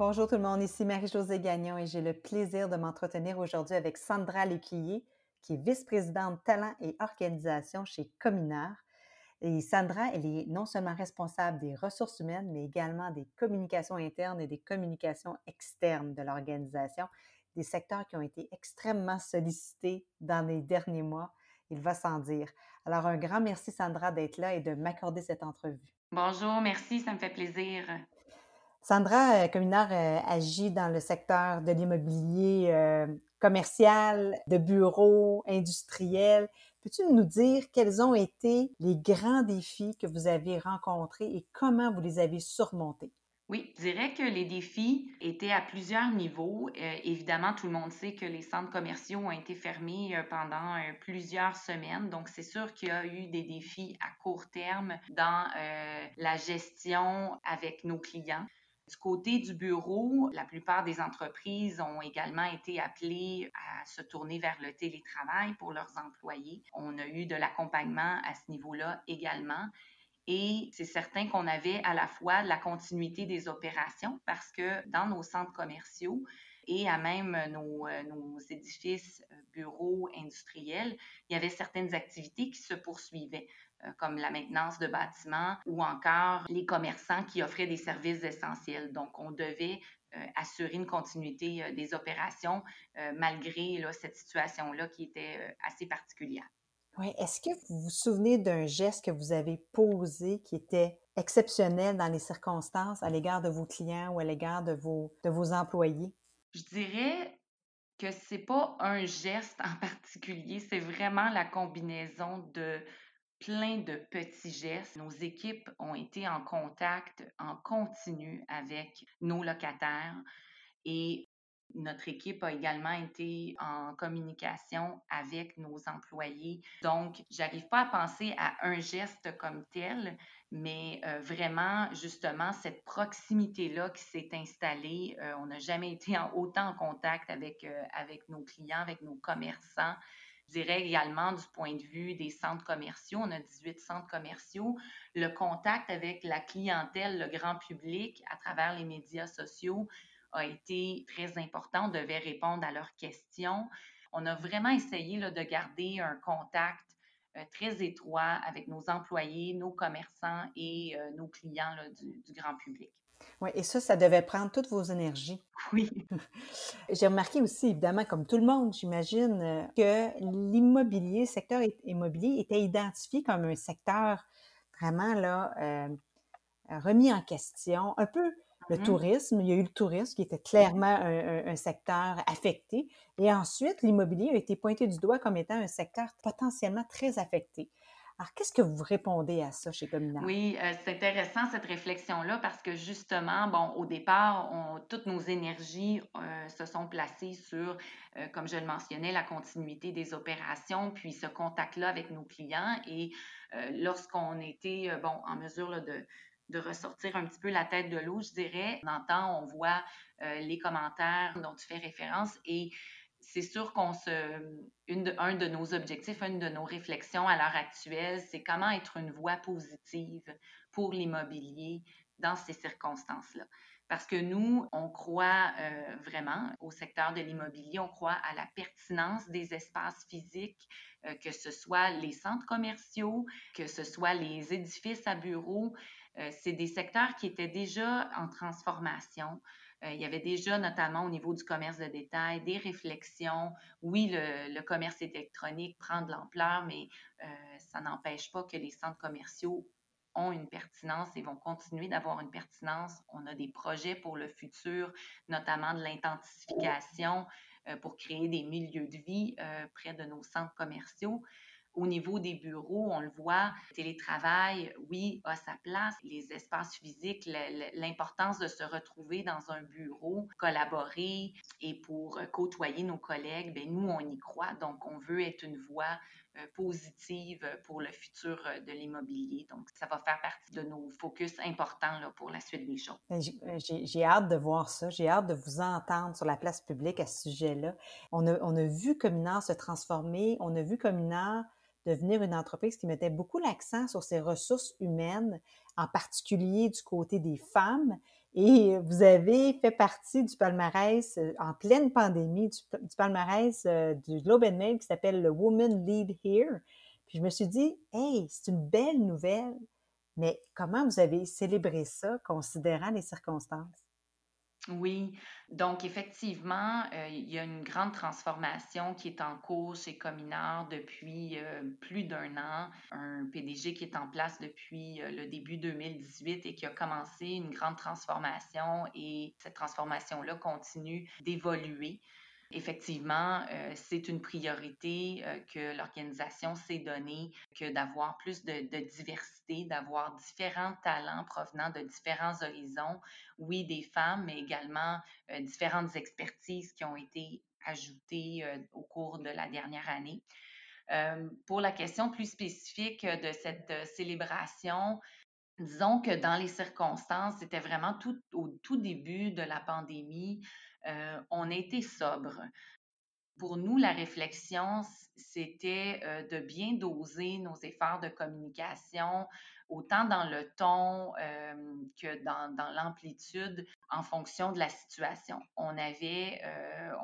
Bonjour tout le monde, ici Marie-Josée Gagnon et j'ai le plaisir de m'entretenir aujourd'hui avec Sandra Lécuyer, qui est vice-présidente talent et organisation chez Cominard. Et Sandra, elle est non seulement responsable des ressources humaines, mais également des communications internes et des communications externes de l'organisation, des secteurs qui ont été extrêmement sollicités dans les derniers mois, il va sans dire. Alors, un grand merci, Sandra, d'être là et de m'accorder cette entrevue. Bonjour, merci, ça me fait plaisir. Sandra Cominard euh, agit dans le secteur de l'immobilier euh, commercial, de bureaux, industriels. Peux-tu nous dire quels ont été les grands défis que vous avez rencontrés et comment vous les avez surmontés? Oui, je dirais que les défis étaient à plusieurs niveaux. Euh, évidemment, tout le monde sait que les centres commerciaux ont été fermés euh, pendant euh, plusieurs semaines. Donc, c'est sûr qu'il y a eu des défis à court terme dans la gestion avec nos clients. Du côté du bureau, la plupart des entreprises ont également été appelées à se tourner vers le télétravail pour leurs employés. On a eu de l'accompagnement à ce niveau-là également. Et c'est certain qu'on avait à la fois la continuité des opérations parce que dans nos centres commerciaux et à même nos, euh, édifices euh, bureaux industriels, il y avait certaines activités qui se poursuivaient, comme la maintenance de bâtiments ou encore les commerçants qui offraient des services essentiels. Donc, on devait assurer une continuité des opérations malgré là, cette situation-là qui était assez particulière. Oui. Est-ce que vous vous souvenez d'un geste que vous avez posé qui était exceptionnel dans les circonstances à l'égard de vos clients ou à l'égard de vos, de vos employés? Je dirais que c'est pas un geste en particulier, c'est vraiment la combinaison de plein de petits gestes. Nos équipes ont été en contact en continu avec nos locataires et notre équipe a également été en communication avec nos employés. Donc, j'arrive pas à penser à un geste comme tel, mais euh, vraiment, justement, cette proximité-là qui s'est installée, euh, on n'a jamais été en, autant en contact avec, euh, avec nos clients, avec nos commerçants. Je dirais également du point de vue des centres commerciaux, on a 18 centres commerciaux, le contact avec la clientèle, le grand public à travers les médias sociaux, a été très important. On devait répondre à leurs questions. On a vraiment essayé de garder un contact euh, très étroit avec nos employés, nos commerçants et euh, nos clients du, grand public. Oui, et ça, ça devait prendre toutes vos énergies. Oui. J'ai remarqué aussi, évidemment, comme tout le monde, j'imagine, euh, que l'immobilier, le secteur immobilier était identifié comme un secteur vraiment là, remis en question, un peu le mmh tourisme, il y a eu le tourisme qui était clairement un, secteur affecté. Et ensuite, l'immobilier a été pointé du doigt comme étant un secteur potentiellement très affecté. Alors, qu'est-ce que vous répondez à ça chez Cominard? Oui, euh, c'est intéressant cette réflexion-là parce que justement, bon, au départ, toutes nos énergies euh, se sont placées sur, euh, comme je le mentionnais, la continuité des opérations, puis ce contact-là avec nos clients. Et lorsqu'on était, bon, en mesure de, de ressortir un petit peu la tête de l'eau, je dirais. On entend, on voit les commentaires dont tu fais référence et c'est sûr qu'on se. Une un de nos objectifs, une de nos réflexions à l'heure actuelle, c'est comment être une voie positive pour l'immobilier dans ces circonstances-là. Parce que nous, on croit euh, vraiment au secteur de l'immobilier, on croit à la pertinence des espaces physiques, euh, que ce soit les centres commerciaux, que ce soit les édifices à bureaux, euh, c'est des secteurs qui étaient déjà en transformation. Euh, il y avait déjà, notamment au niveau du commerce de détail, des réflexions. Oui, le, commerce électronique prend de l'ampleur, mais euh, ça n'empêche pas que les centres commerciaux ont une pertinence et vont continuer d'avoir une pertinence. On a des projets pour le futur, notamment de l'intensification pour créer des milieux de vie près de nos centres commerciaux. Au niveau des bureaux, on le voit, télétravail, oui, a sa place. Les espaces physiques, l'importance de se retrouver dans un bureau, collaborer et pour côtoyer nos collègues, bien, nous, on y croit. Donc, on veut être une voix euh, positive pour le futur euh, de l'immobilier. Donc, ça va faire partie de nos focus importants pour la suite des choses. Ben, euh, j'ai hâte de voir ça. J'ai hâte de vous entendre sur la place publique à ce sujet-là. On a, on a vu Communard se transformer. On a vu Communard devenir une entreprise qui mettait beaucoup l'accent sur ses ressources humaines, en particulier du côté des femmes. Et vous avez fait partie du palmarès, euh, en pleine pandémie, du, palmarès euh, du Globe and Mail qui s'appelle le Woman Lead Here. Puis je me suis dit, hey, c'est une belle nouvelle, mais comment vous avez célébré ça, considérant les circonstances? Oui, donc effectivement, euh, il y a une grande transformation qui est en cours chez Cominard depuis euh, plus d'un an. Un PDG qui est en place depuis euh, le début 2018 et qui a commencé une grande transformation et cette transformation-là continue d'évoluer. Effectivement, euh, c'est une priorité euh, que l'organisation s'est donnée, que d'avoir plus de, diversité, d'avoir différents talents provenant de différents horizons. Oui, des femmes, mais également euh, différentes expertises qui ont été ajoutées au cours de la dernière année. pour la question plus spécifique de cette célébration, disons que dans les circonstances, c'était vraiment tout au tout début de la pandémie. Euh, on été sobre. Pour nous, la réflexion, c'était euh, de bien doser nos efforts de communication, autant dans le ton euh, que dans, l'amplitude, en fonction de la situation. On avait,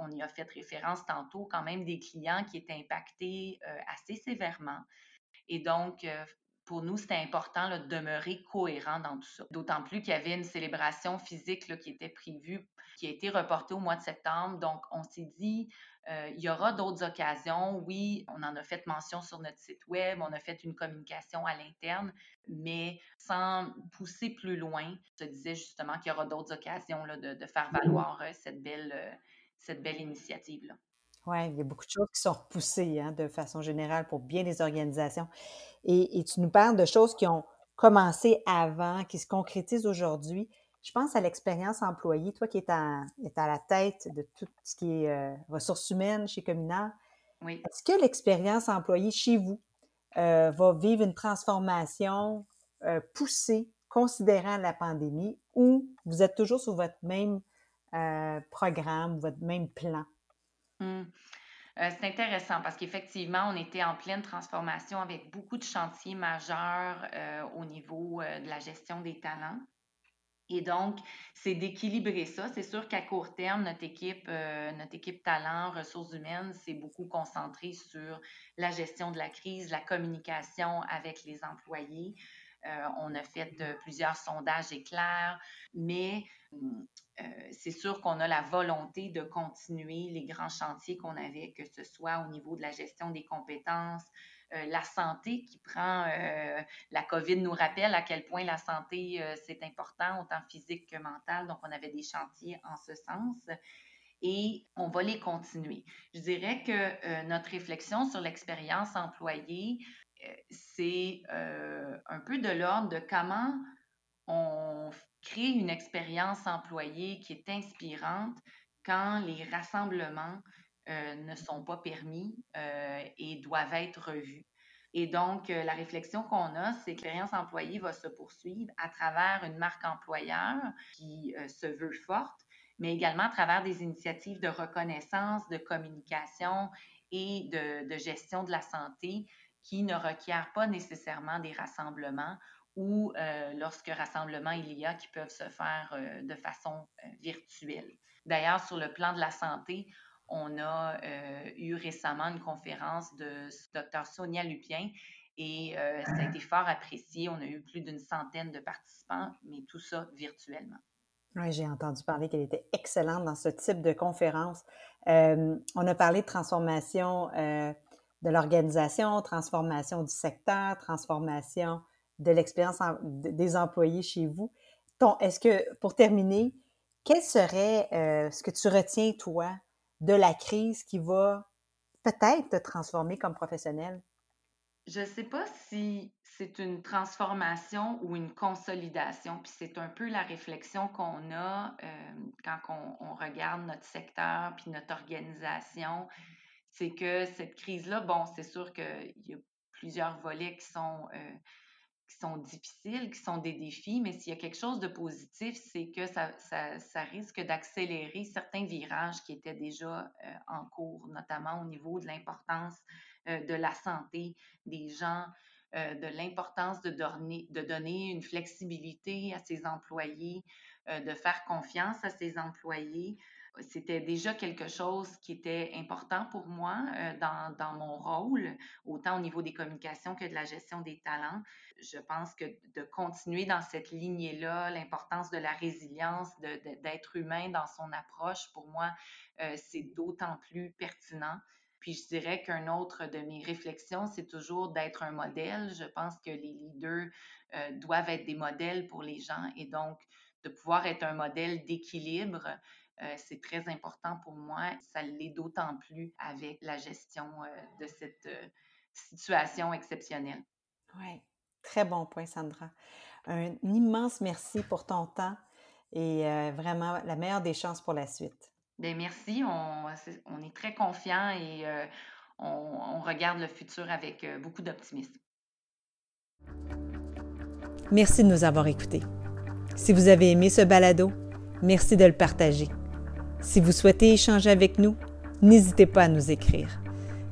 on y a fait référence tantôt, quand même des clients qui étaient impactés assez sévèrement. Et donc, pour nous, c'était important de demeurer cohérent dans tout ça. D'autant plus qu'il y avait une célébration physique qui était prévue, qui a été reportée au mois de septembre. Donc, on s'est dit, euh, il y aura d'autres occasions. Oui, on en a fait mention sur notre site web, on a fait une communication à l'interne, mais sans pousser plus loin. Je disais justement qu'il y aura d'autres occasions là, de, faire valoir euh, cette belle, euh, cette belle initiative-là. Oui, il y a beaucoup de choses qui sont repoussées hein, de façon générale pour bien des organisations. Et, tu nous parles de choses qui ont commencé avant, qui se concrétisent aujourd'hui. Je pense à l'expérience employée, toi qui es à, à, la tête de tout ce qui est euh, ressources humaines chez Communard. Oui. Est-ce que l'expérience employée chez vous euh, va vivre une transformation euh, poussée considérant la pandémie ou vous êtes toujours sur votre même programme, votre même plan? Euh, c'est intéressant parce qu'effectivement, on était en pleine transformation avec beaucoup de chantiers majeurs euh, au niveau euh, de la gestion des talents. Et donc, c'est d'équilibrer ça. C'est sûr qu'à court terme, notre équipe, notre équipe talent, ressources humaines, s'est beaucoup concentrée sur la gestion de la crise, la communication avec les employés. on a fait plusieurs sondages éclairs, mais euh, c'est sûr qu'on a la volonté de continuer les grands chantiers qu'on avait, que ce soit au niveau de la gestion des compétences, euh, la santé qui prend, euh, la COVID nous rappelle à quel point la santé, c'est important, autant physique que mental. Donc, on avait des chantiers en ce sens et on va les continuer. Je dirais que notre réflexion sur l'expérience employée, c'est un peu de l'ordre de comment on créer une expérience employée qui est inspirante quand les rassemblements euh, ne sont pas permis euh, et doivent être revus. Et donc, euh, la réflexion qu'on a, c'est que l'expérience employée va se poursuivre à travers une marque employeur qui se veut forte, mais également à travers des initiatives de reconnaissance, de communication et de, gestion de la santé qui ne requièrent pas nécessairement des rassemblements ou euh, lorsque rassemblement il y a qui peuvent se faire euh, de façon euh, virtuelle. D'ailleurs, sur le plan de la santé, on a eu récemment une conférence de Dr Sonia Lupien et ça a été fort apprécié. On a eu plus d'une centaine de participants, mais tout ça virtuellement. Oui, j'ai entendu parler qu'elle était excellente dans ce type de conférence. on a parlé de transformation de l'organisation, transformation du secteur, transformation de l'expérience des employés chez vous. Est-ce que, pour terminer, quel serait euh, ce que tu retiens, toi, de la crise qui va peut-être te transformer comme professionnel? Je ne sais pas si c'est une transformation ou une consolidation, puis c'est un peu la réflexion qu'on a euh, quand on, regarde notre secteur puis notre organisation. C'est que cette crise-là, bon, c'est sûr qu'il y a plusieurs volets qui sont, euh, qui sont difficiles, qui sont des défis, mais s'il y a quelque chose de positif, c'est que ça, risque d'accélérer certains virages qui étaient déjà euh, en cours, notamment au niveau de l'importance euh, de la santé des gens, euh, de l'importance de de donner une flexibilité à ses employés, de faire confiance à ses employés, c'était déjà quelque chose qui était important pour moi euh, dans, mon rôle, autant au niveau des communications que de la gestion des talents. Je pense que de continuer dans cette lignée-là, l'importance de la résilience, d'être humain dans son approche, pour moi, euh, c'est d'autant plus pertinent. Puis je dirais qu'un autre de mes réflexions, c'est toujours d'être un modèle. Je pense que les leaders euh, doivent être des modèles pour les gens et donc de pouvoir être un modèle d'équilibre euh, c'est très important pour moi. Ça l'est d'autant plus avec la gestion euh, de cette euh, situation exceptionnelle. Oui, très bon point, Sandra. Un immense merci pour ton temps et vraiment la meilleure des chances pour la suite. Bien, merci. On, on, est très confiants et on, on, regarde le futur avec beaucoup d'optimisme. Merci de nous avoir écoutés. Si vous avez aimé ce balado, merci de le partager. Si vous souhaitez échanger avec nous, n'hésitez pas à nous écrire.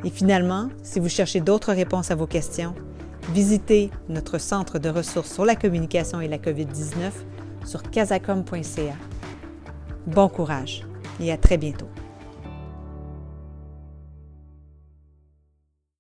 Et finalement, si vous cherchez d'autres réponses à vos questions, visitez notre centre de ressources sur la communication et la COVID-19 sur casacom.ca. Bon courage et à très bientôt.